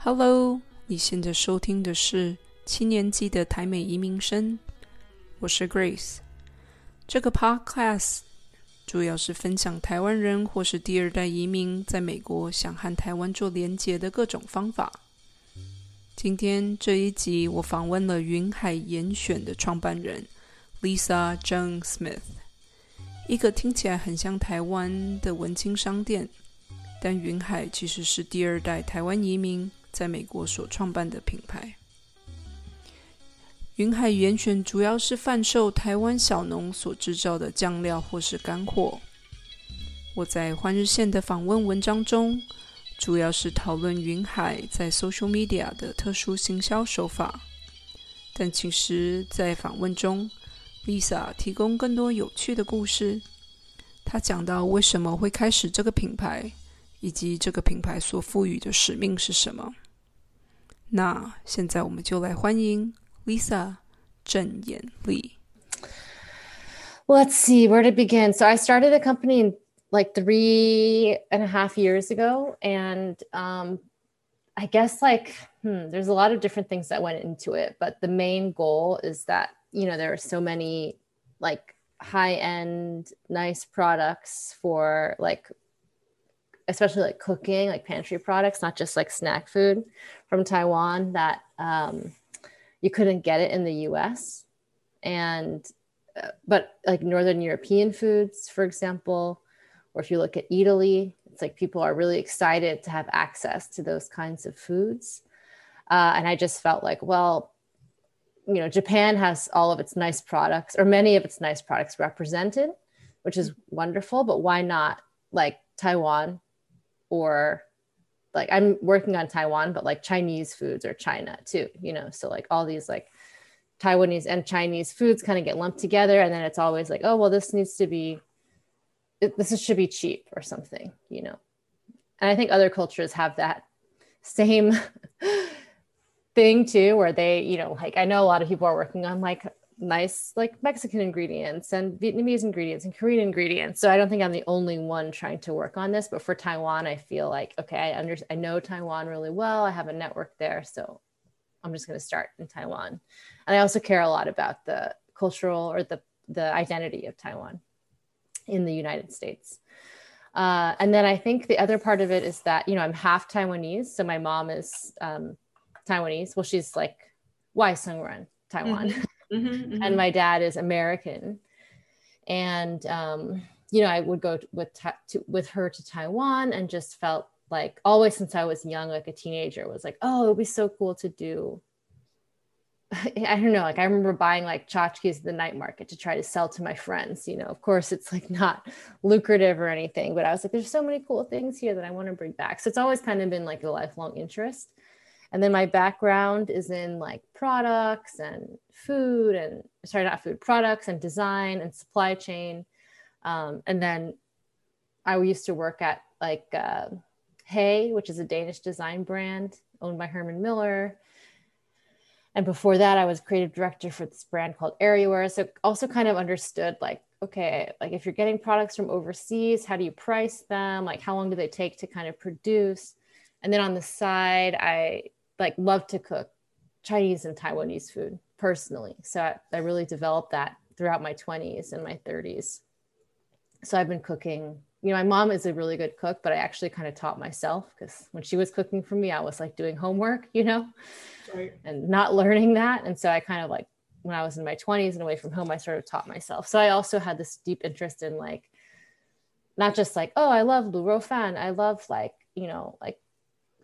Hello，你现在收听的是七年级的台美移民生，我是 Grace。这个 Podcast 主要是分享台湾人或是第二代移民在美国想和台湾做连结的各种方法。今天这一集，我访问了云海严选的创办人 Lisa Jung Smith，一个听起来很像台湾的文青商店，但云海其实是第二代台湾移民在美国所创办的品牌。云海源泉主要是贩售台湾小农所制造的酱料或是干货。我在欢日线的访问文章中，主要是讨论云海在 social media 的特殊行销手法。但其实，在访问中，Lisa 提供更多有趣的故事。她讲到为什么会开始这个品牌，以及这个品牌所赋予的使命是什么。那现在我们就来欢迎。Lisa 郑妍丽。Let's see where to begin. So I started the company in like three and a half years ago, and um, I guess like hmm, there's a lot of different things that went into it, but the main goal is that you know there are so many like high end nice products for like especially like cooking like pantry products not just like snack food from taiwan that um, you couldn't get it in the US. And, uh, but like Northern European foods, for example, or if you look at Italy, it's like people are really excited to have access to those kinds of foods. Uh, and I just felt like, well, you know, Japan has all of its nice products or many of its nice products represented, which is wonderful, but why not like Taiwan or like I'm working on Taiwan, but like Chinese foods or China too, you know. So like all these like Taiwanese and Chinese foods kind of get lumped together, and then it's always like, oh well, this needs to be, this should be cheap or something, you know. And I think other cultures have that same thing too, where they, you know, like I know a lot of people are working on like nice like Mexican ingredients and Vietnamese ingredients and Korean ingredients. So I don't think I'm the only one trying to work on this. But for Taiwan, I feel like okay, I under I know Taiwan really well. I have a network there, so I'm just going to start in Taiwan. And I also care a lot about the cultural or the the identity of Taiwan in the United States. Uh, and then I think the other part of it is that you know I'm half Taiwanese, so my mom is um, Taiwanese. Well, she's like Wai Sung Run, Taiwan. Mm-hmm. Mm-hmm, mm-hmm. and my dad is American. And um, you know, I would go with to, with her to Taiwan and just felt like always since I was young, like a teenager, was like, oh, it would be so cool to do. I don't know, like I remember buying like tchotchkes at the night market to try to sell to my friends. You know, of course, it's like not lucrative or anything, but I was like, there's so many cool things here that I want to bring back. So it's always kind of been like a lifelong interest and then my background is in like products and food and sorry not food products and design and supply chain. Um, and then i used to work at like uh, HAY which is a danish design brand owned by herman miller. And before that i was creative director for this brand called areaware so also kind of understood like okay like if you're getting products from overseas how do you price them? Like how long do they take to kind of produce? And then on the side i like love to cook Chinese and Taiwanese food personally. So I, I really developed that throughout my 20s and my 30s. So I've been cooking. You know, my mom is a really good cook, but I actually kind of taught myself because when she was cooking for me, I was like doing homework, you know, right. and not learning that. And so I kind of like when I was in my 20s and away from home, I sort of taught myself. So I also had this deep interest in like not just like, oh, I love Lu Rou Fan. I love like, you know, like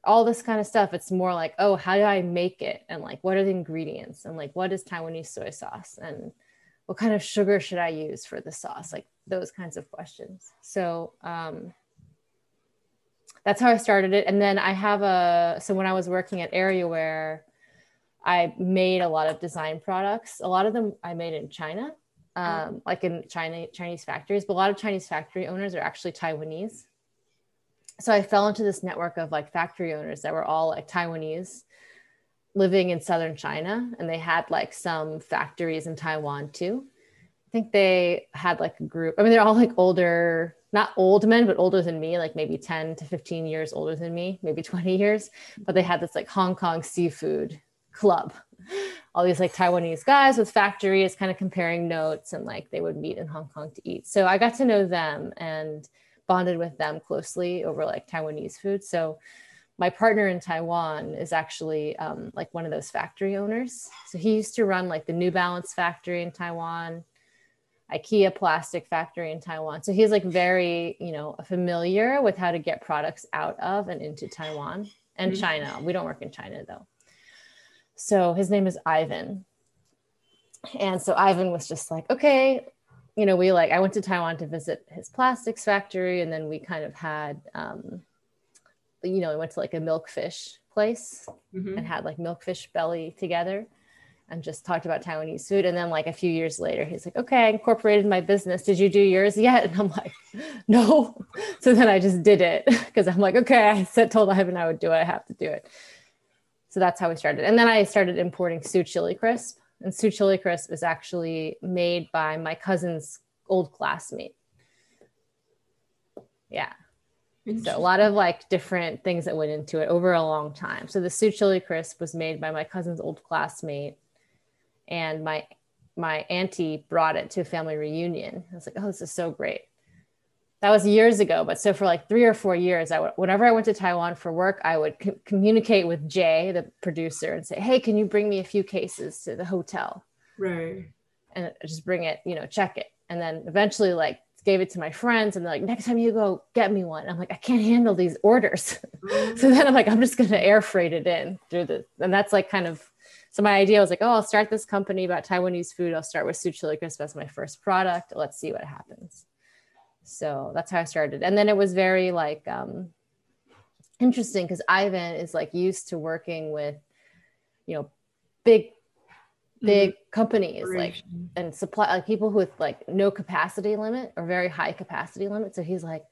all this kind of stuff. It's more like, oh, how do I make it? And like, what are the ingredients? And like, what is Taiwanese soy sauce? And what kind of sugar should I use for the sauce? Like those kinds of questions. So um, that's how I started it. And then I have a, so when I was working at Areaware, I made a lot of design products. A lot of them I made in China, um, like in China, Chinese factories, but a lot of Chinese factory owners are actually Taiwanese so I fell into this network of like factory owners that were all like Taiwanese living in southern China and they had like some factories in Taiwan too. I think they had like a group. I mean, they're all like older, not old men, but older than me, like maybe 10 to 15 years older than me, maybe 20 years. But they had this like Hong Kong seafood club. All these like Taiwanese guys with factories kind of comparing notes and like they would meet in Hong Kong to eat. So I got to know them and bonded with them closely over like Taiwanese food. So my partner in Taiwan is actually um, like one of those factory owners. So he used to run like the New Balance factory in Taiwan, IKEA plastic factory in Taiwan. So he's like very, you know, familiar with how to get products out of and into Taiwan and mm-hmm. China. We don't work in China though. So his name is Ivan. And so Ivan was just like, okay, you know, we like, I went to Taiwan to visit his plastics factory. And then we kind of had, um, you know, we went to like a milkfish place mm-hmm. and had like milkfish belly together and just talked about Taiwanese food. And then like a few years later, he's like, okay, I incorporated my business. Did you do yours yet? And I'm like, no. So then I just did it because I'm like, okay, I said, told Ivan I would do it. I have to do it. So that's how we started. And then I started importing Tsu Chili Crisp. And Tsu Chili Crisp is actually made by my cousin's old classmate. Yeah. So a lot of like different things that went into it over a long time. So the Tsu Chili Crisp was made by my cousin's old classmate, and my my auntie brought it to a family reunion. I was like, oh, this is so great. That was years ago, but so for like three or four years, I would, whenever I went to Taiwan for work, I would co- communicate with Jay, the producer, and say, "Hey, can you bring me a few cases to the hotel?" Right. And just bring it, you know, check it, and then eventually, like gave it to my friends and they're like, next time you go, get me one. I'm like, I can't handle these orders. So then I'm like, I'm just going to air freight it in through the, and that's like kind of, so my idea was like, oh, I'll start this company about Taiwanese food. I'll start with Tsu Chili Crisp as my first product. Let's see what happens. So that's how I started. And then it was very like um, interesting because Ivan is like used to working with, you know, big big mm-hmm. companies like and supply like people with like no capacity limit or very high capacity limit. So he's like,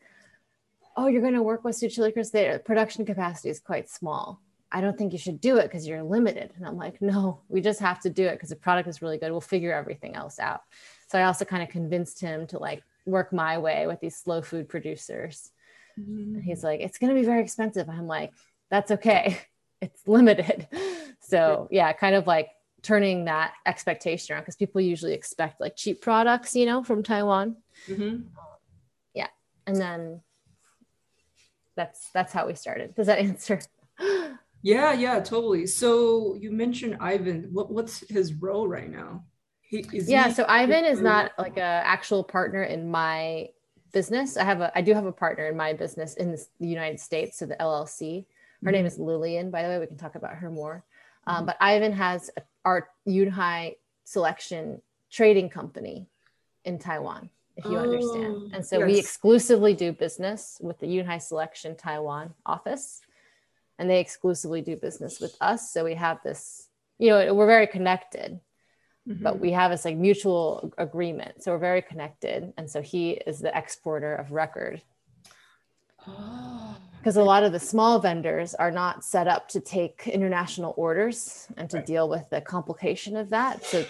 oh, you're going to work with Tsu Chili Crisp. Their production capacity is quite small. I don't think you should do it because you're limited. And I'm like, no, we just have to do it because the product is really good. We'll figure everything else out. So I also kind of convinced him to like work my way with these slow food producers. Mm-hmm. And he's like, it's going to be very expensive. I'm like, that's okay. It's limited. So yeah, kind of like turning that expectation around because people usually expect like cheap products, you know, from Taiwan. Mm-hmm. Yeah, and then that's that's how we started. Does that answer? yeah, yeah, totally. So you mentioned Ivan. What, what's his role right now? He, yeah, he, so Ivan is not like a actual partner in my business. I have a I do have a partner in my business in the United States, so the LLC. Her mm-hmm. name is Lillian, by the way. We can talk about her more. Um, mm-hmm. but Ivan has a our Yunhai selection trading company in Taiwan, if you oh, understand. And so yes. we exclusively do business with the Yunhai Selection Taiwan office, and they exclusively do business with us. So we have this, you know, we're very connected. Mm-hmm. But we have this like mutual agreement. So we're very connected. And so he is the exporter of record. Oh because a lot of the small vendors are not set up to take international orders and to right. deal with the complication of that. So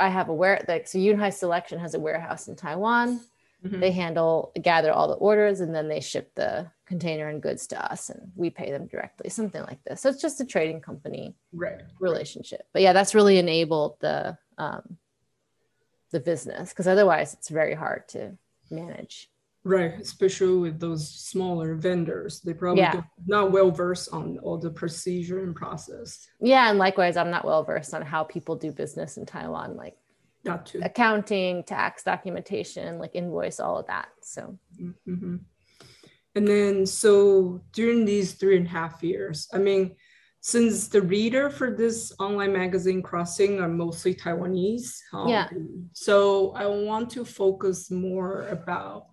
I have a where like so Yunhai Selection has a warehouse in Taiwan. Mm-hmm. They handle gather all the orders and then they ship the container and goods to us and we pay them directly, something like this. So it's just a trading company right. relationship. But yeah, that's really enabled the um, the business because otherwise it's very hard to manage. Right, especially with those smaller vendors, they probably yeah. not well versed on all the procedure and process. Yeah, and likewise, I'm not well versed on how people do business in Taiwan, like not too. accounting, tax documentation, like invoice, all of that. So, mm-hmm. and then so during these three and a half years, I mean, since the reader for this online magazine crossing are mostly Taiwanese, um, yeah. So I want to focus more about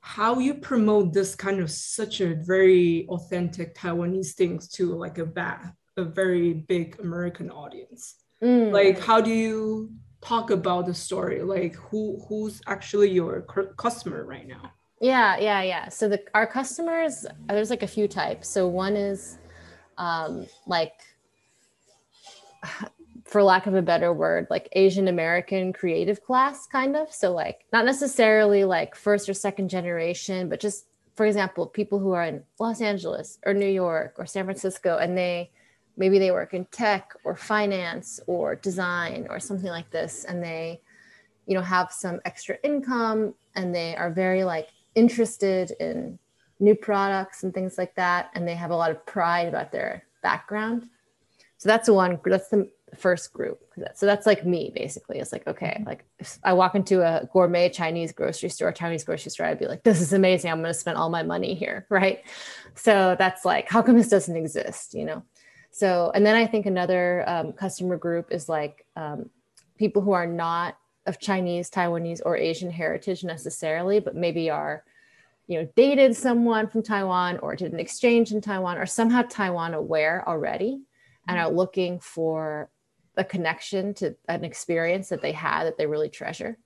how you promote this kind of such a very authentic Taiwanese things to like a bad, a very big American audience. Mm. Like, how do you talk about the story? Like, who who's actually your customer right now? Yeah, yeah, yeah. So the our customers, there's like a few types. So one is um, like for lack of a better word, like Asian American creative class, kind of. So, like, not necessarily like first or second generation, but just, for example, people who are in Los Angeles or New York or San Francisco, and they maybe they work in tech or finance or design or something like this, and they, you know, have some extra income and they are very like interested in new products and things like that. And they have a lot of pride about their background. So that's the one, that's the first group. So that's like me basically. It's like, okay, mm-hmm. like if I walk into a gourmet Chinese grocery store, Chinese grocery store, I'd be like, this is amazing. I'm going to spend all my money here. Right. So that's like, how come this doesn't exist? You know? So, and then I think another um, customer group is like um, people who are not of Chinese, Taiwanese, or Asian heritage necessarily, but maybe are, you know, dated someone from Taiwan or did an exchange in Taiwan or somehow Taiwan aware already and are looking for a connection to an experience that they had that they really treasure.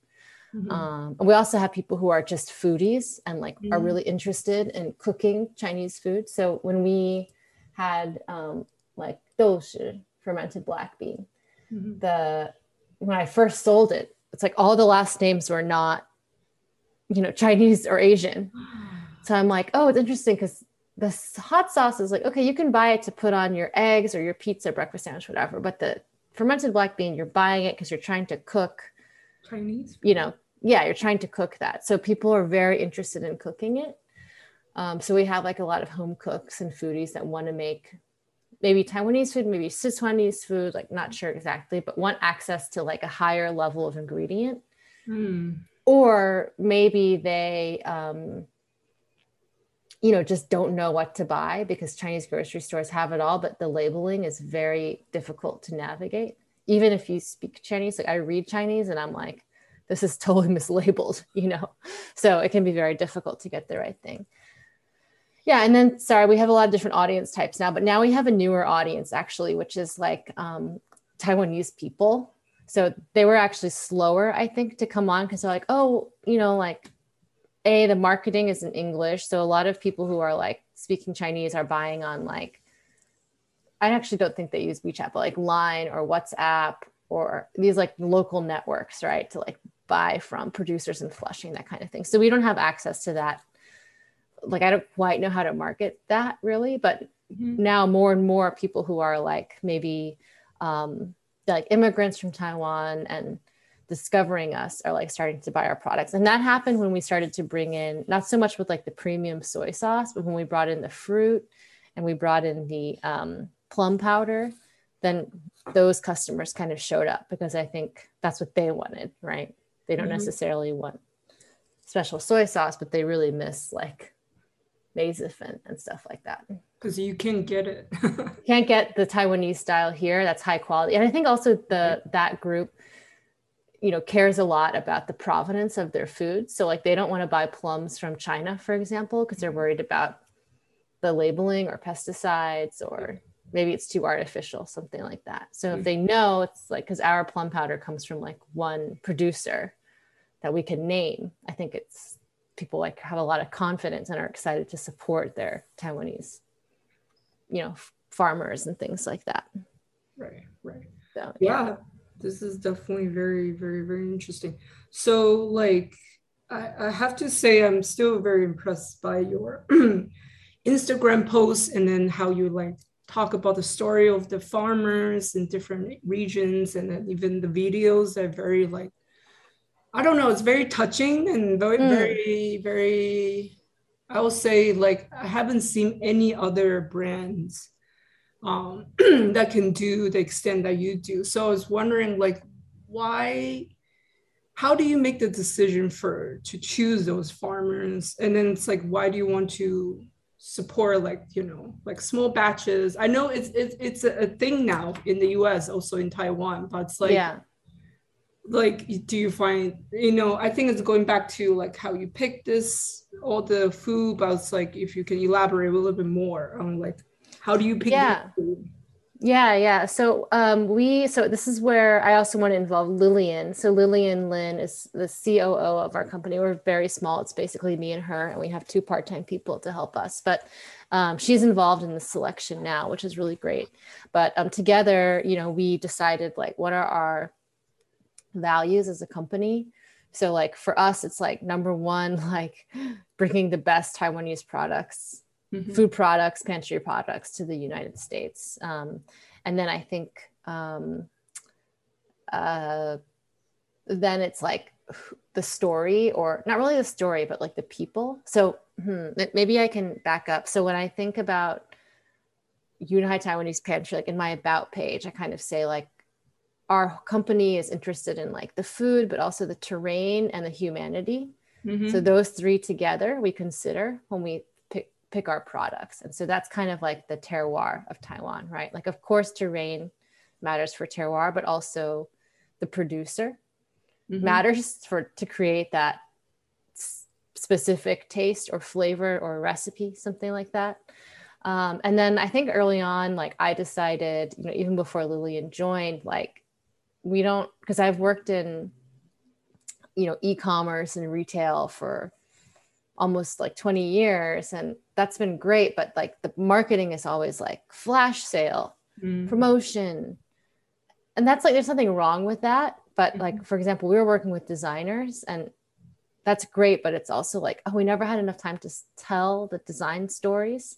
Mm-hmm. Um, and we also have people who are just foodies and like mm-hmm. are really interested in cooking Chinese food. So when we had um, like doushi, fermented black bean, mm-hmm. the when I first sold it, it's like all the last names were not, you know, Chinese or Asian. So I'm like, oh, it's interesting because the hot sauce is like, okay, you can buy it to put on your eggs or your pizza, breakfast sandwich, whatever. But the fermented black bean, you're buying it because you're trying to cook Chinese. You know, yeah, you're trying to cook that. So people are very interested in cooking it. Um, so we have like a lot of home cooks and foodies that want to make maybe Taiwanese food, maybe Sichuanese food, like not sure exactly, but want access to like a higher level of ingredient. Mm. Or maybe they, um, you know, just don't know what to buy because Chinese grocery stores have it all, but the labeling is very difficult to navigate. Even if you speak Chinese, like I read Chinese and I'm like, this is totally mislabeled, you know? So it can be very difficult to get the right thing yeah and then sorry we have a lot of different audience types now but now we have a newer audience actually which is like um, taiwanese people. So they were actually slower i think to come on because they're like oh you know like a the marketing is in english. So a lot of people who are like speaking chinese are buying on like i actually don't think they use wechat but like line or whatsapp or these like local networks right to like buy from producers in flushing that kind of thing. So we don't have access to that like I don't quite know how to market that really, but mm-hmm. now more and more people who are like maybe um, like immigrants from Taiwan and discovering us are like starting to buy our products. And that happened when we started to bring in not so much with like the premium soy sauce, but when we brought in the fruit and we brought in the um, plum powder, then those customers kind of showed up because I think that's what they wanted, right? They don't mm-hmm. necessarily want special soy sauce, but they really miss like Mazif and stuff like that. Because you can get it. can't get the Taiwanese style here. That's high quality. And I think also the that group, you know, cares a lot about the provenance of their food. So like they don't want to buy plums from China, for example, because they're mm-hmm. worried about the labeling or pesticides or maybe it's too artificial, something like that. So if mm-hmm. they know it's like because our plum powder comes from like one producer that we can name, I think it's people like have a lot of confidence and are excited to support their Taiwanese, you know, farmers and things like that. Right, right. So, yeah. yeah, this is definitely very, very, very interesting. So, like, I, I have to say, I'm still very impressed by your Instagram posts and then how you like talk about the story of the farmers in different regions and then even the videos are very like I don't know. It's very touching and very, mm. very, very. I will say, like, I haven't seen any other brands um, that can do the extent that you do. So I was wondering, like, why? How do you make the decision for to choose those farmers? And then it's like, why do you want to support, like, you know, like small batches? I know it's it's it's a thing now in the U.S. also in Taiwan, but it's like. Yeah like do you find you know i think it's going back to like how you pick this all the food but it's like if you can elaborate a little bit more on like how do you pick yeah Yeah, yeah. So um, we so this is where I also want to involve Lillian. So Lillian lynn is the COO of our company. We're very small. It's basically me and her, and we have two part-time people to help us. But um, she's involved in the selection now, which is really great. But um, together, you know, we decided like what are our values as a company. So like for us, it's like number one, like bringing the best Taiwanese products mm-hmm. food products, pantry products to the United States. Um, and then I think um, uh, then it's like the story, or not really the story, but like the people. So hmm, maybe I can back up. So when I think about Yunhai Taiwanese Pantry, like in my about page, I kind of say like our company is interested in like the food, but also the terrain and the humanity. Mm-hmm. So those three together we consider when we pick pick our products. And so that's kind of like the terroir of Taiwan, right? Like, of course, terrain matters for terroir, but also the producer mm-hmm. matters for to create that specific taste or flavor or recipe, something like that. Um, and then I think early on, like I decided, you know, even before Lillian joined, like we don't, because I've worked in, you know, e-commerce and retail for almost like 20 years and that's been great but like the marketing is always like flash sale mm. promotion and that's like there's nothing wrong with that but mm-hmm. like for example we were working with designers and that's great but it's also like oh we never had enough time to tell the design stories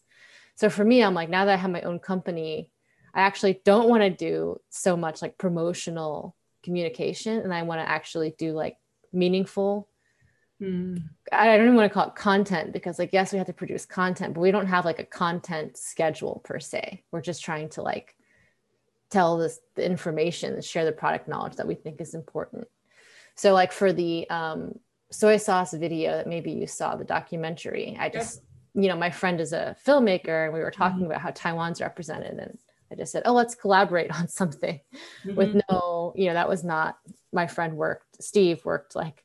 so for me i'm like now that i have my own company i actually don't want to do so much like promotional communication and i want to actually do like meaningful Mm. I don't even want to call it content because, like, yes, we have to produce content, but we don't have like a content schedule per se. We're just trying to like tell this the information and share the product knowledge that we think is important. So, like for the um, soy sauce video that maybe you saw the documentary, I just, you know, my friend is a filmmaker and we were talking mm-hmm. about how Taiwan's represented and I just said, oh, let's collaborate on something mm-hmm. with no, you know, that was not my friend worked, Steve worked like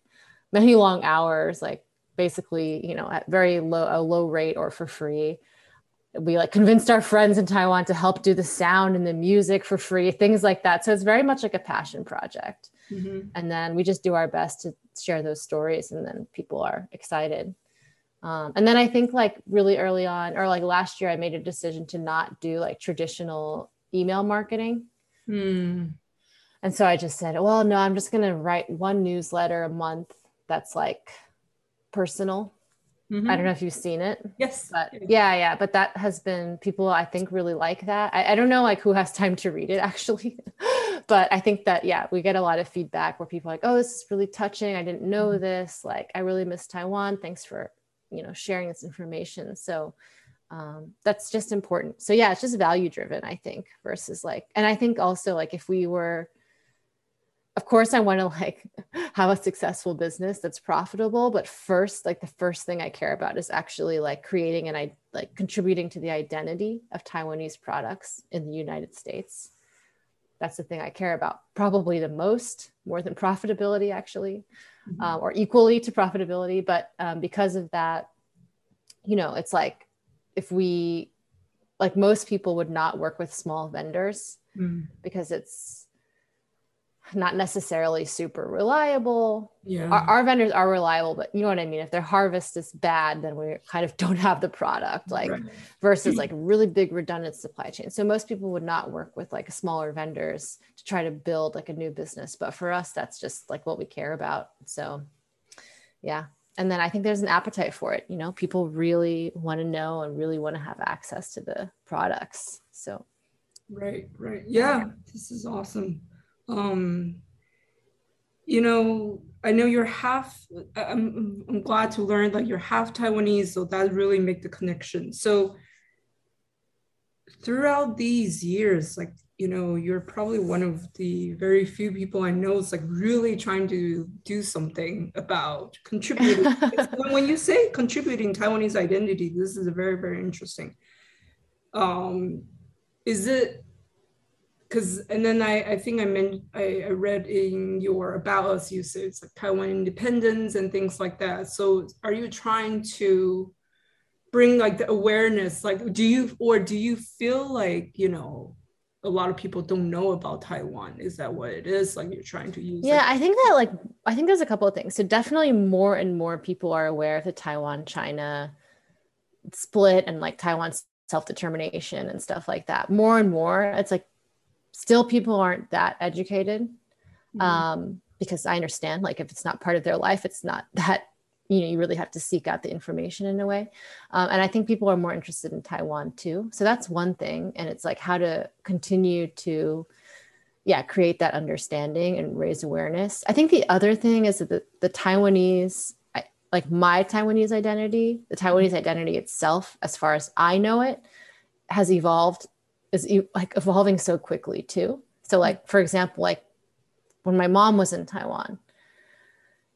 many long hours, like basically, you know, at very low, a low rate or for free. We like convinced our friends in Taiwan to help do the sound and the music for free, things like that. So it's very much like a passion project. Mm-hmm. And then we just do our best to share those stories, and then people are excited. Um, and then I think like really early on, or like last year, I made a decision to not do like traditional email marketing. Mm. And so I just said, well, no, I'm just going to write one newsletter a month that's like personal. Mm-hmm. I don't know if you've seen it. Yes. But yeah, yeah. But that has been people I think really like that. I, I don't know like who has time to read it actually. but I think that yeah, we get a lot of feedback where people are like, oh, this is really touching. I didn't know mm-hmm. this. Like I really miss Taiwan. Thanks for, you know, sharing this information. So um, that's just important. So yeah, it's just value driven, I think, versus like, and I think also like if we were of course i want to like have a successful business that's profitable but first like the first thing i care about is actually like creating and i like contributing to the identity of taiwanese products in the united states that's the thing i care about probably the most more than profitability actually mm-hmm. um, or equally to profitability but um, because of that you know it's like if we like most people would not work with small vendors mm. because it's not necessarily super reliable. Yeah. Our, our, vendors are reliable, but you know what I mean? If their harvest is bad, then we kind of don't have the product, like right. versus like really big redundant supply chain. So most people would not work with like smaller vendors to try to build like a new business. But for us, that's just like what we care about. So yeah. And then I think there's an appetite for it. You know, people really want to know and really want to have access to the products. So right, right. Yeah, this is awesome um, you know, I know you're half, I'm, I'm glad to learn that you're half Taiwanese, so that really make the connection. So throughout these years, like, you know, you're probably one of the very few people I know is like really trying to do something about contributing. when you say contributing Taiwanese identity, this is a very, very interesting. Um, is it because and then I, I think I meant I, I read in your about us you said it's like Taiwan independence and things like that. So are you trying to bring like the awareness? Like do you or do you feel like, you know, a lot of people don't know about Taiwan. Is that what it is? Like you're trying to use? Yeah, I think that like I think there's a couple of things. So definitely more and more people are aware of the Taiwan China split and like Taiwan's self-determination and stuff like that. More and more, it's like still people aren't that educated. Mm-hmm. Um, because I understand like if it's not part of their life, it's not that you know you really have to seek out the information in a way um, and i think people are more interested in taiwan too so that's one thing and it's like how to continue to yeah create that understanding and raise awareness i think the other thing is that the, the taiwanese like my taiwanese identity the taiwanese mm-hmm. identity itself as far as i know it has evolved is like evolving so quickly too so like for example like when my mom was in taiwan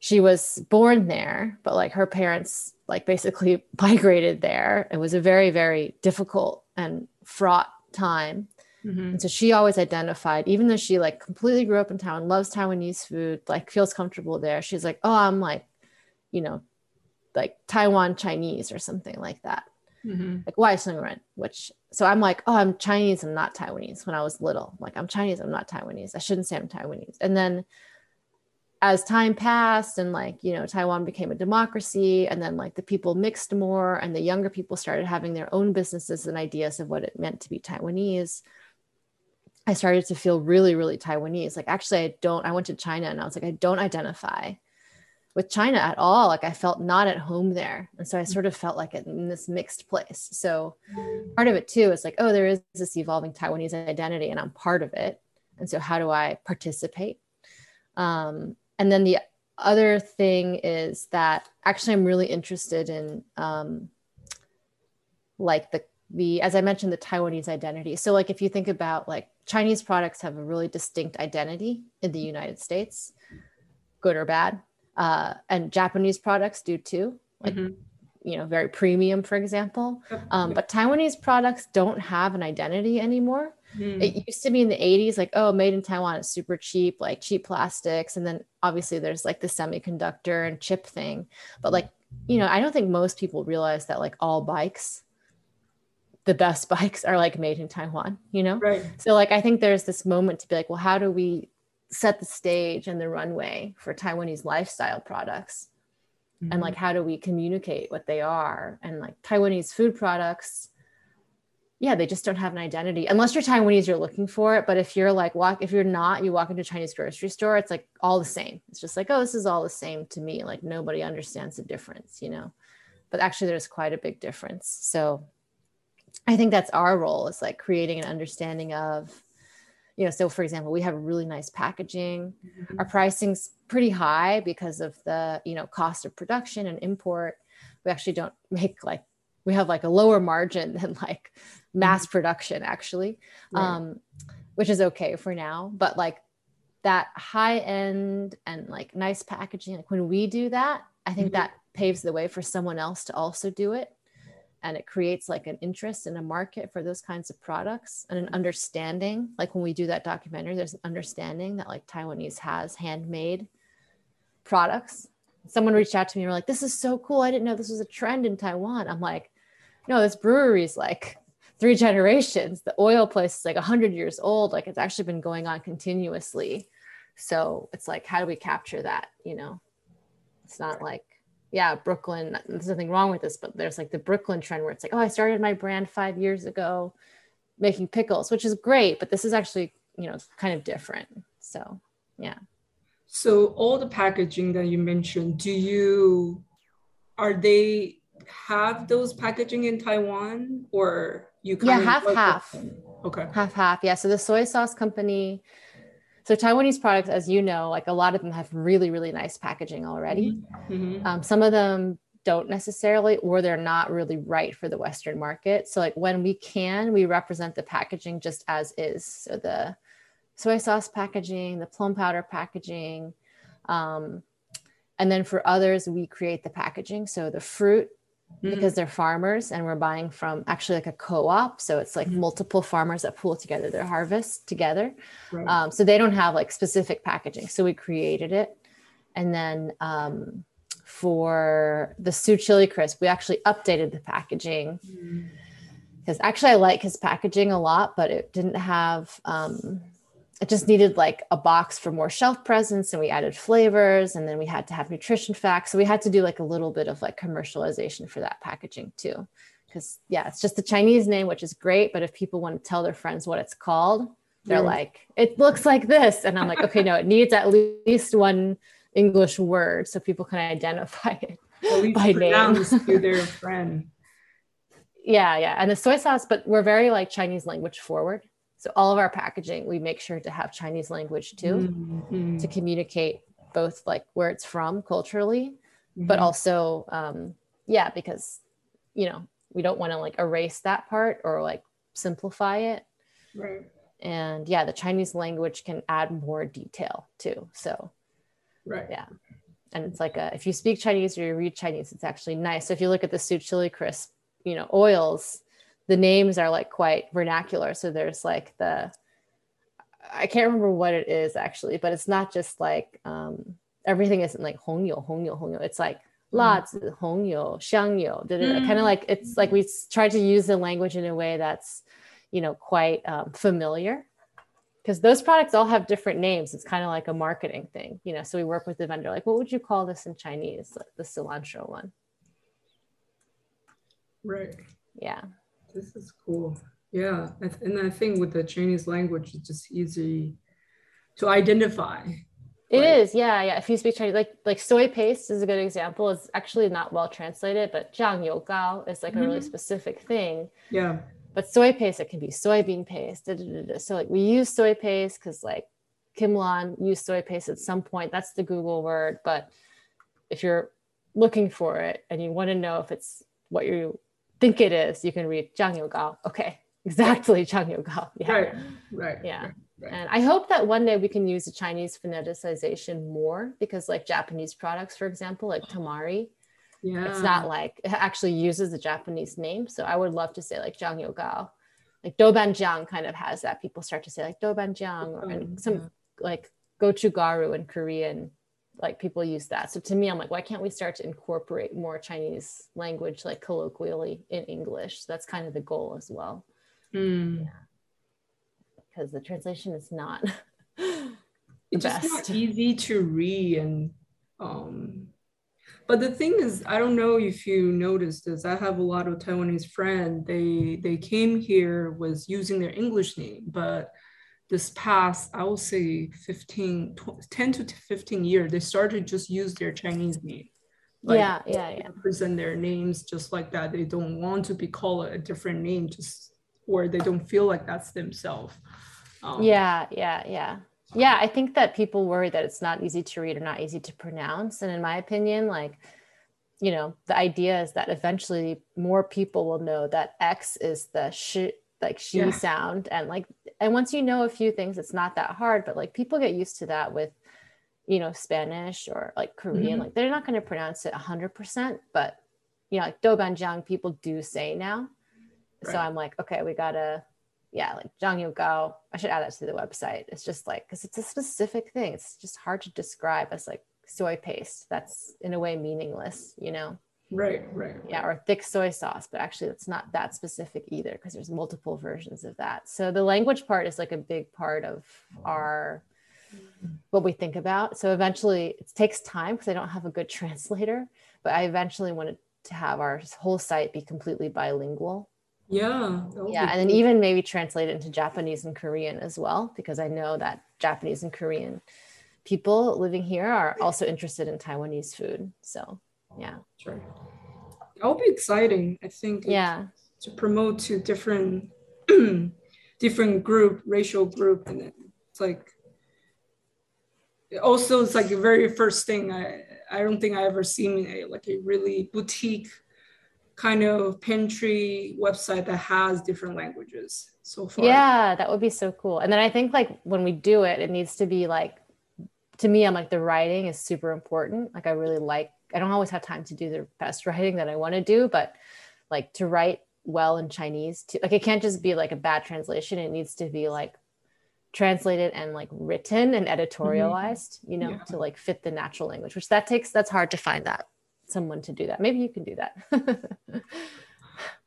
she was born there, but like her parents like basically migrated there. It was a very, very difficult and fraught time. Mm-hmm. And so she always identified, even though she like completely grew up in Taiwan, loves Taiwanese food, like feels comfortable there. She's like, oh, I'm like, you know, like Taiwan Chinese or something like that. Mm-hmm. Like why Sungren? Which so I'm like, oh, I'm Chinese, I'm not Taiwanese. When I was little, like I'm Chinese, I'm not Taiwanese. I shouldn't say I'm Taiwanese. And then as time passed and like you know taiwan became a democracy and then like the people mixed more and the younger people started having their own businesses and ideas of what it meant to be taiwanese i started to feel really really taiwanese like actually i don't i went to china and i was like i don't identify with china at all like i felt not at home there. And so i sort of felt like in this mixed place. So part of it too is like oh there is this evolving taiwanese identity and i'm part of it. And so how do i participate? Um, and then the other thing is that actually i'm really interested in um, like the the as i mentioned the taiwanese identity. So like if you think about like chinese products have a really distinct identity in the united states good or bad uh, and japanese products do too like mm-hmm. you know very premium for example um, but taiwanese products don't have an identity anymore Mm. It used to be in the 80s, like, oh, made in Taiwan is super cheap, like cheap plastics. And then obviously there's like the semiconductor and chip thing. But like, you know, I don't think most people realize that like all bikes, the best bikes are like made in Taiwan, you know? Right. So like I think there's this moment to be like, well, how do we set the stage and the runway for Taiwanese lifestyle products? Mm-hmm. And like how do we communicate what they are? And like Taiwanese food products yeah, they just don't have an identity unless you're Taiwanese, you're looking for it. But if you're like walk, if you're not, you walk into a Chinese grocery store, it's like all the same. It's just like, oh, this is all the same to me. Like nobody understands the difference, you know. But actually, there's quite a big difference. So I think that's our role is like creating an understanding of, you know, so for example, we have really nice packaging. Mm-hmm. Our pricing's pretty high because of the, you know, cost of production and import. We actually don't make like we have like a lower margin than like mass mm-hmm. production actually right. um which is okay for now but like that high end and like nice packaging like when we do that i think mm-hmm. that paves the way for someone else to also do it and it creates like an interest in a market for those kinds of products and an mm-hmm. understanding like when we do that documentary there's an understanding that like taiwanese has handmade products someone reached out to me and were like this is so cool i didn't know this was a trend in taiwan i'm like no this brewery is like three generations. The oil place is like 100 years old. Like it's actually been going on continuously. So it's like, how do we capture that? You know, it's not like, yeah, Brooklyn, there's nothing wrong with this, but there's like the Brooklyn trend where it's like, oh, I started my brand five years ago making pickles, which is great, but this is actually, you know, kind of different. So, yeah. So all the packaging that you mentioned, do you, are they have those packaging in Taiwan or you yeah half half okay half half yeah so the soy sauce company so taiwanese products as you know like a lot of them have really really nice packaging already mm-hmm. mm-hmm. um, some of them don't necessarily or they're not really right for the western market so like when we can we represent the packaging just as is so the soy sauce packaging the plum powder packaging um, and then for others we create the packaging so the fruit mm-hmm. because they're farmers and we're buying from actually like a co-op so it's like mm-hmm. multiple farmers that pool together their harvest together right. um, so they don't have like specific packaging so we created it and then um, for the Tzu chili crisp we actually updated the packaging because actually I like his packaging a lot, but it didn't have um, it just needed like a box for more shelf presence and we added flavors and then we had to have nutrition facts. So we had to do like a little bit of like commercialization for that packaging too. Because yeah it's just the chinese name which is great but if people want to tell their friends what it's called they're like it looks like this. And i'm like okay no it needs at least one english word so people can identify it by name. to their friend. Yeah yeah. And the soy sauce but we're very like chinese language forward so all of our packaging, we make sure to have Chinese language too mm-hmm. to communicate both like where it's from culturally, mm-hmm. but also, um, yeah, because, you know, we don't want to like erase that part or like simplify it. Right. And yeah, the Chinese language can add more detail too. So, right. Yeah. And it's like a, if you speak Chinese or you read Chinese, it's actually nice. So if you look at the Sweet Chili Crisp, you know, oils, the names are like quite vernacular. So there's like the I can't remember what it is actually, but it's not just like um, everything isn't like Hongyo, Hongyo, hong yo, hong yo. It's like la mm. hong yo, xiang yo. Mm. Kind of like it's like we try to use the language in a way that's you know quite um, familiar because those products all have different names. It's kind of like a marketing thing, you know. So we work with the vendor, like, what would you call this in Chinese? Like the cilantro one. Right. Yeah. This is cool. Yeah, and I think with the Chinese language, it's just easy to identify. It is, yeah, yeah. If you speak Chinese, like like soy paste is a good example. It's actually not well translated, but jiang you gao is like mm-hmm. a really mm-hmm. specific thing. Yeah. But soy paste, it can be soybean paste. Da, da, da, so like we use soy paste because like Kim Lan used soy paste at some point. That's the Google word. But if you're looking for it and you want to know if it's what you think it is, you can read Zhang Yu Gao. Okay, exactly Zhang Yu Gao. Yeah. Right, right. Yeah. Right, right. And I hope that one day we can use the Chinese phoneticization more because, like Japanese products, for example, like Tamari, yeah. it's not like it actually uses the Japanese name. So I would love to say like Zhang Yu Gao. Like Doubanjiang kind of has that. People start to say like Doubanjiang or and some yeah. like gochugaru in Korean like people use that. So to me, I'm like, why can't we start to incorporate more Chinese language, like colloquially in English? So that's kind of the goal as well. Mm. Yeah. Because the translation is not it's best. just not easy to read and um but the thing is i don't know if you noticed this i have a lot of taiwanese friends they they came here was using their english name but this past, I would say 15, 10 to 15 years, they started just use their Chinese name. Like, yeah, yeah, yeah. Present their names just like that. They don't want to be called a different name, just or they don't feel like that's themselves. Um, yeah, yeah, yeah. Yeah, I think that people worry that it's not easy to read or not easy to pronounce. And in my opinion, like, you know, the idea is that eventually more people will know that X is the sh like she yeah. sound and like and once you know a few things it's not that hard but like people get used to that with you know spanish or like korean mm-hmm. like they're not going to pronounce it 100% but you know like doubanjiang people do say now right. so i'm like okay we gotta yeah like zhang yu gao i should add that to the website it's just like because it's a specific thing it's just hard to describe as like soy paste that's in a way meaningless you know Right, right. Yeah, or thick soy sauce, but actually it's not that specific either because there's multiple versions of that. So the language part is like a big part of our what we think about. So eventually it takes time because I don't have a good translator, but I eventually wanted to have our whole site be completely bilingual. Yeah. Yeah, and then even maybe translate it into Japanese and Korean as well because I know that Japanese and Korean people living here are also interested in Taiwanese food. So yeah. Sure. That'll be exciting i think yeah. to promote to different different group racial group and it's like also it's like the very first thing i i don't think i ever seen a like a really boutique kind of pantry website that has different languages so far. Yeah that would be so cool. And then i think like when we do it it needs to be like to me i'm like the writing is super important. Like i really like I don't always have time to do the best writing that I want to do, but like to write well in Chinese, to, like it can't just be like a bad translation. It needs to be like translated and like written and editorialized, mm-hmm. you know, yeah. to like fit the natural language, which that takes, that's hard to find that someone to do that. Maybe you can do that.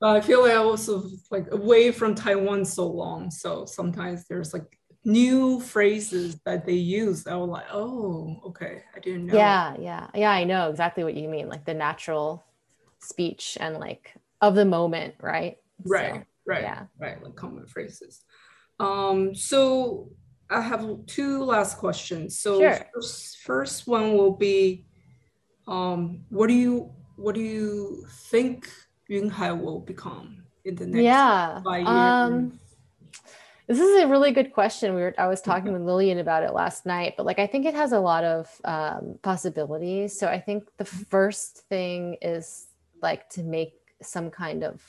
I feel like I was like away from Taiwan so long, so sometimes there's like new phrases that they use I was like, oh, okay, I didn't know. Yeah, yeah, yeah. I know exactly what you mean, like the natural speech and like of the moment, right? Right, so, right, yeah, right, like common phrases. Um, so I have two last questions. So sure. first, first one will be, um, what do you what do you think Yunhai will become in the next yeah. five years? Um, this is a really good question. We were I was talking with Lillian about it last night, but like I think it has a lot of um, possibilities. So I think the first thing is like to make some kind of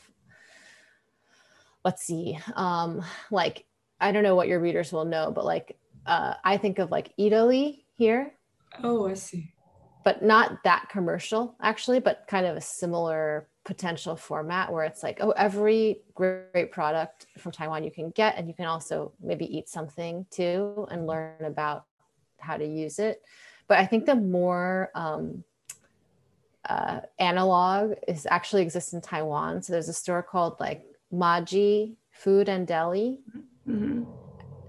let's see, um, like I don't know what your readers will know, but like uh, I think of like Eataly here. Oh, I see. But not that commercial actually, but kind of a similar potential format where it's like, oh, every great product from Taiwan you can get, and you can also maybe eat something too and learn about how to use it. But I think the more um, uh, analog is actually exists in Taiwan. So there's a store called like Maji Food and Deli, mm-hmm.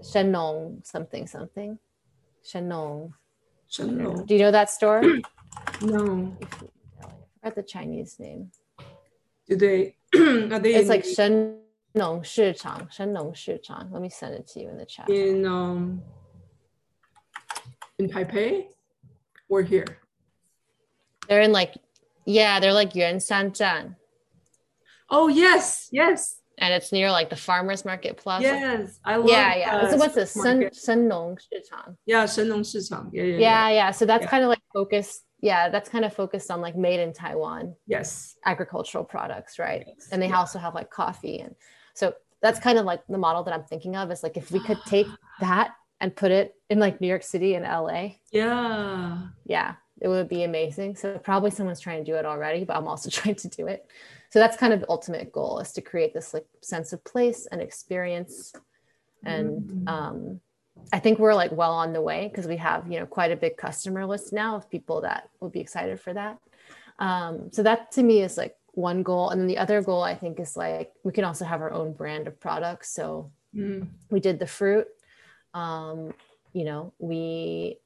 Shenong something something, Shenong. Shenong. Do you know that store? no. I forgot the Chinese name. Do they? are they? It's like Shen Nong Shichang. Shen Nong Shichang. Let me send it to you in the chat. In um. In Taipei, or here. They're in like, yeah, they're like Yuan Shan Zhan. Oh yes, yes. And it's near like the farmers market plaza. Yes, I love. Yeah, yeah. Uh, so what's this? Shen Shenong Shichang. Yeah, Shenong Shichang. Yeah, yeah, yeah. Yeah, yeah. So that's yeah. kind of like focused yeah that's kind of focused on like made in taiwan yes agricultural products right yes. and they yeah. also have like coffee and so that's kind of like the model that i'm thinking of is like if we could take that and put it in like new york city and la yeah yeah it would be amazing so probably someone's trying to do it already but i'm also trying to do it so that's kind of the ultimate goal is to create this like sense of place and experience and mm-hmm. um I think we're like well on the way because we have you know quite a big customer list now of people that will be excited for that. Um, so that to me is like one goal, and then the other goal I think is like we can also have our own brand of products. So mm. we did the fruit. Um, you know, we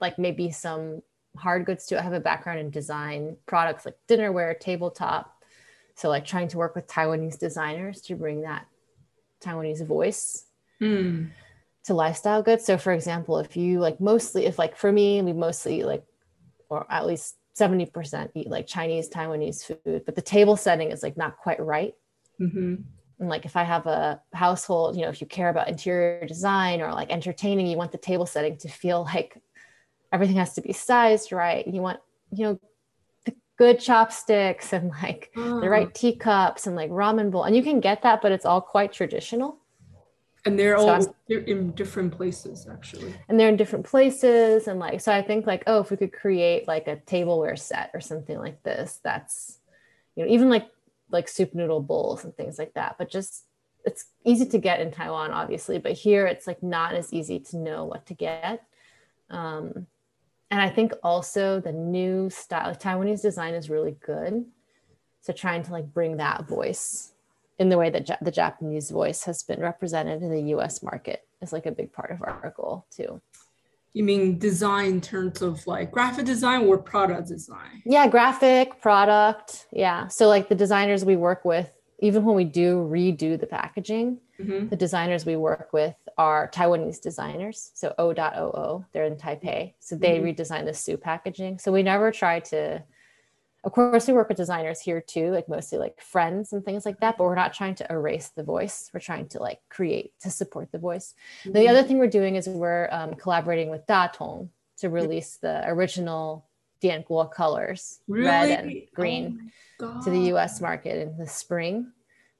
like maybe some hard goods too. I have a background in design products like dinnerware, tabletop. So like trying to work with Taiwanese designers to bring that Taiwanese voice. Mm to lifestyle goods. So for example, if you like mostly, if like for me, we mostly like, or at least 70% eat like Chinese, Taiwanese food, but the table setting is like not quite right. Mm-hmm. And like if I have a household, you know, if you care about interior design or like entertaining, you want the table setting to feel like everything has to be sized right. You want, you know, the good chopsticks and like oh. the right teacups and like ramen bowl. And you can get that, but it's all quite traditional. And they're so all they're in different places actually. And they're in different places. And like, so I think like, oh, if we could create like a tableware set or something like this, that's, you know, even like like soup noodle bowls and things like that. But just it's easy to get in Taiwan, obviously, but here it's like not as easy to know what to get. Um, and I think also the new style, Taiwanese design is really good. So trying to like bring that voice in the way that ja- the Japanese voice has been represented in the US market is like a big part of our goal too. You mean design in terms of like graphic design or product design? Yeah, graphic, product. Yeah. So like the designers we work with, even when we do redo the packaging, mm-hmm. the designers we work with are Taiwanese designers. So O.OO, they're in Taipei. So they mm-hmm. redesign the soup packaging. So we never try to of course we work with designers here too like mostly like friends and things like that but we're not trying to erase the voice. We're trying to like create to support the voice. Mm-hmm. the other thing we're doing is we're um, collaborating with datong to release the original dianguo colors really? red and green oh to the us market in the spring.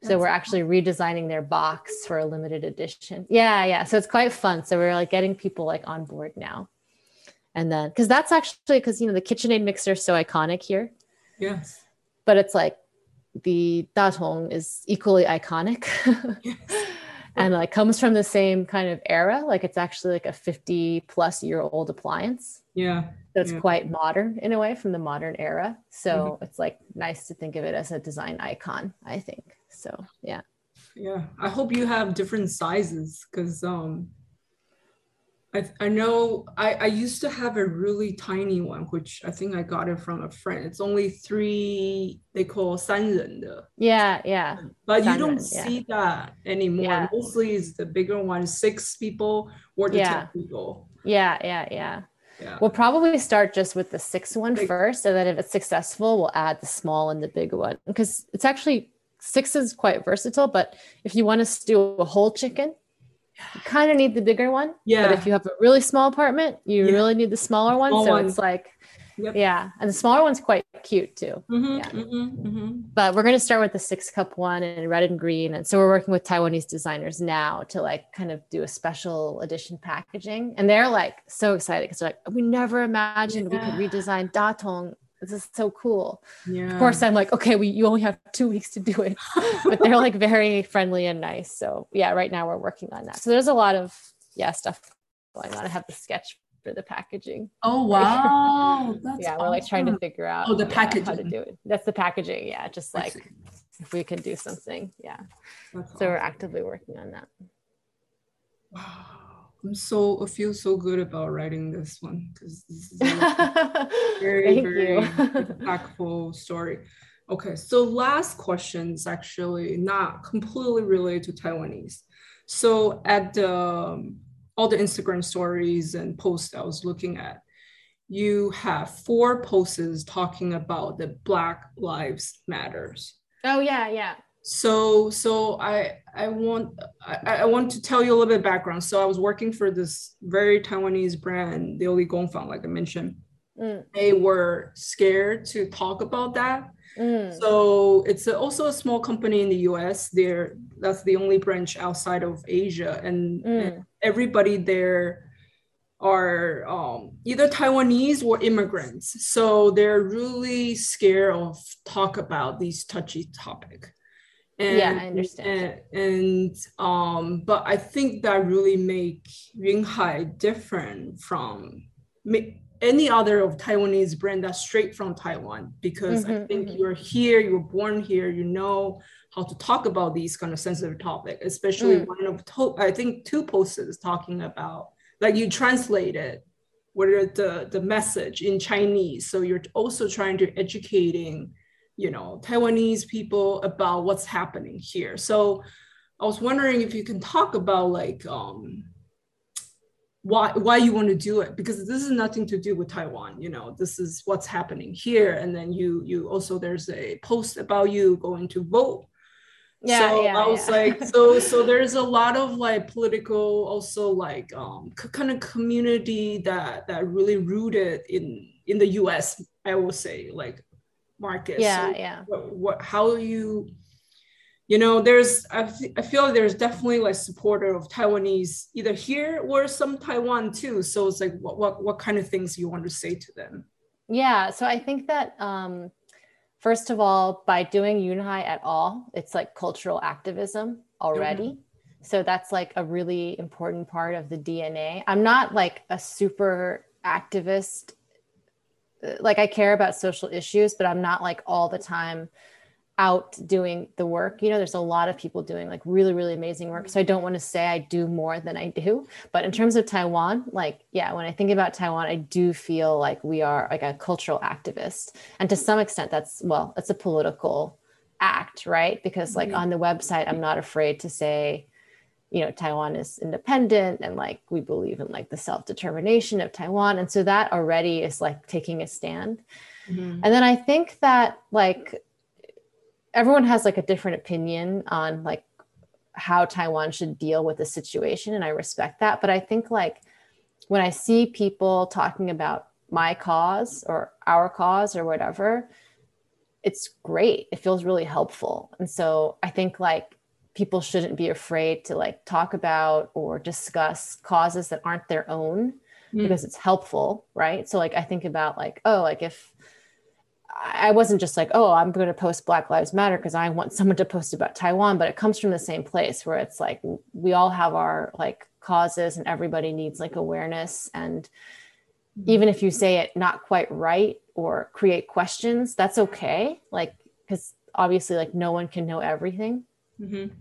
So we're actually redesigning their box for a limited edition. Yeah yeah. So it's quite fun. So we're like getting people like on board now. And then because that's actually because you know the KitchenAid mixer is so iconic here Yes. But it's like the Da datong is equally iconic. yes. and like comes from the same kind of era. Like it's actually like a 50 plus year old appliance. Yeah. So it's yeah. quite modern in a way from the modern era. So mm-hmm. it's like nice to think of it as a design icon, I think. So yeah. Yeah. I hope you have different sizes because um I, I know I, I used to have a really tiny one, which I think I got it from a friend. It's only three, they call 三人的. Yeah, yeah. But you don't see that anymore. Yeah. Mostly it's the bigger one, six people or the yeah. 10 people. Yeah, yeah, yeah. Yeah. We'll probably start just with the six one big. first, and then if it's successful, we'll add the small and the big one because it's actually six is quite versatile. But if you want to stew a whole chicken, you kind of need the bigger one. Yeah. But if you have a really small apartment, you yeah. really need the smaller one. Small so one. it's like, yep. yeah. And the smaller one's quite cute too. Mm-hmm, yeah. Mm-hmm, mm-hmm. But we're going to start with the six cup one in red and green. And so we're working with Taiwanese designers now to like kind of do a special edition packaging. And they're like so excited because they're like, we never imagined yeah. we could redesign Datong this is so cool. Yeah. Of course, I'm like, okay, we you only have two weeks to do it, but they're like very friendly and nice. So yeah, right now we're working on that. So there's a lot of yeah stuff going on. I have the sketch for the packaging. Oh wow, That's yeah, we're like trying to figure out oh the packaging how to do it. That's the packaging. Yeah, just like if we can do something. Yeah. That's so awesome. we're actively working on that. Wow. I'm so I feel so good about writing this one because this is a very very impactful story. Okay, so last question is actually not completely related to Taiwanese. So at the, um, all the Instagram stories and posts I was looking at, you have four posts talking about the Black Lives Matters. Oh yeah, yeah so so i i want I, I want to tell you a little bit background so i was working for this very taiwanese brand the Oli Gongfang, like i mentioned mm. they were scared to talk about that mm. so it's a, also a small company in the us there that's the only branch outside of asia and, mm. and everybody there are um, either Taiwanese or immigrants. So they're really scared of talk about these touchy topic. And, yeah, I understand. And, and um, but I think that really make Yunhai different from any other of Taiwanese brand that's straight from Taiwan because mm-hmm, I think mm-hmm. you're here, you were born here, you know how to talk about these kind of sensitive topic, especially mm. one of to- I think two posts talking about like you translate it what are the the message in Chinese. So you're also trying to educating you know taiwanese people about what's happening here so i was wondering if you can talk about like um why why you want to do it because this is nothing to do with taiwan you know this is what's happening here and then you you also there's a post about you going to vote yeah, so yeah, I was yeah. like, so so there's a lot of like political, also like um kind of community that that really rooted in in the U.S. I will say like market. Yeah so yeah. what, what how you you know there's I, I feel like there's definitely like supporter of taiwanese either here or some taiwan too. So it's like what what, what kind of things you want to say to them? Yeah so i think that um first of all by doing Yunhai at all it's like cultural activism already. Mm-hmm. so that's like a really important part of the dna i'm not like a super activist like I care about social issues, but I'm not like all the time out doing the work. You know, there's a lot of people doing like really, really amazing work. So I don't want to say I do more than I do. But in terms of Taiwan, like, yeah, when I think about Taiwan, I do feel like we are like a cultural activist. And to some extent, that's, well, it's a political act, right? Because like mm-hmm. on the website, I'm not afraid to say, you know taiwan is independent and like we believe in like the self-determination of taiwan. And so that already is like taking a stand. Mm-hmm. and then i think that like everyone has like a different opinion on like how taiwan should deal with the situation and i respect that. But i think like when i see people talking about my cause or our cause or whatever it's great. It feels really helpful. And so i think like people shouldn't be afraid to like talk about or discuss causes that aren't their own mm. because it's helpful right so like i think about like oh like if I wasn't just like, oh, I'm going to post Black Lives Matter because I want someone to post about Taiwan, but it comes from the same place where it's like we all have our like causes and everybody needs like awareness. And mm-hmm. even if you say it not quite right or create questions, that's okay. Like, because obviously, like, no one can know everything. Mm-hmm.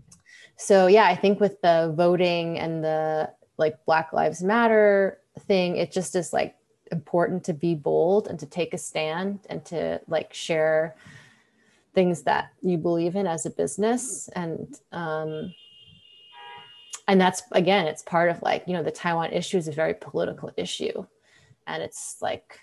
So, yeah, I think with the voting and the like Black Lives Matter thing, it just is like important to be bold and to take a stand and to like share things that you believe in as a business and um and that's again it's part of like you know the taiwan issue is a very political issue and it's like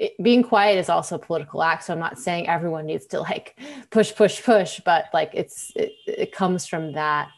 it, being quiet is also a political act so i'm not saying everyone needs to like push push push but like it's it, it comes from that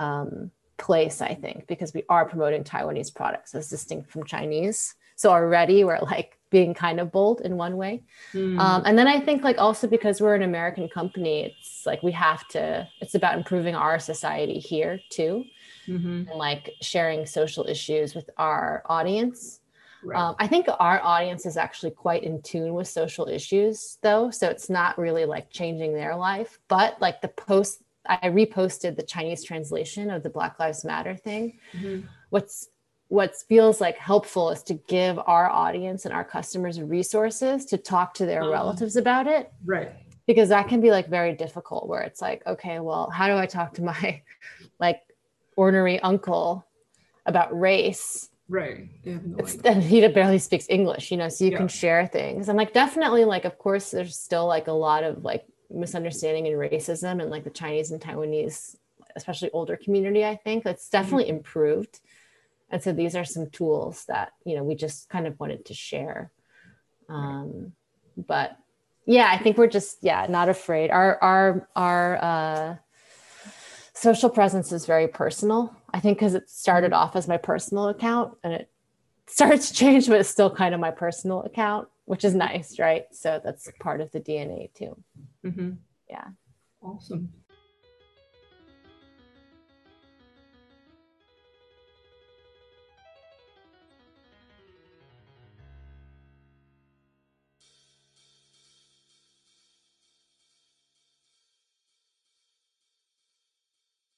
um place i think because we are promoting taiwanese products as distinct from chinese so already we're like being kind of bold in one way. Mm. Um, and then I think like also because we're an American company, it's like we have to, it's about improving our society here too. Mm-hmm. And like sharing social issues with our audience. Right. Um, I think our audience is actually quite in tune with social issues, though. So it's not really like changing their life. But like the post, I reposted the Chinese translation of the Black Lives Matter thing. Mm-hmm. What's what feels like helpful is to give our audience and our customers resources to talk to their uh, relatives about it. Right. Because that can be like very difficult where it's like, okay, well, how do I talk to my like ornery uncle about race? Right. No and he barely speaks English, you know, so you yeah. can share things. And like definitely like of course there's still like a lot of like misunderstanding and racism and like the Chinese and Taiwanese, especially older community, I think. That's definitely mm-hmm. improved and so these are some tools that you know we just kind of wanted to share um, but yeah i think we're just yeah not afraid our our our uh, social presence is very personal. I think because it started off as my personal account and it started to change but it's still kind of my personal account which is nice right? So that's part of the dna too. Mm-hmm. yeah. Awesome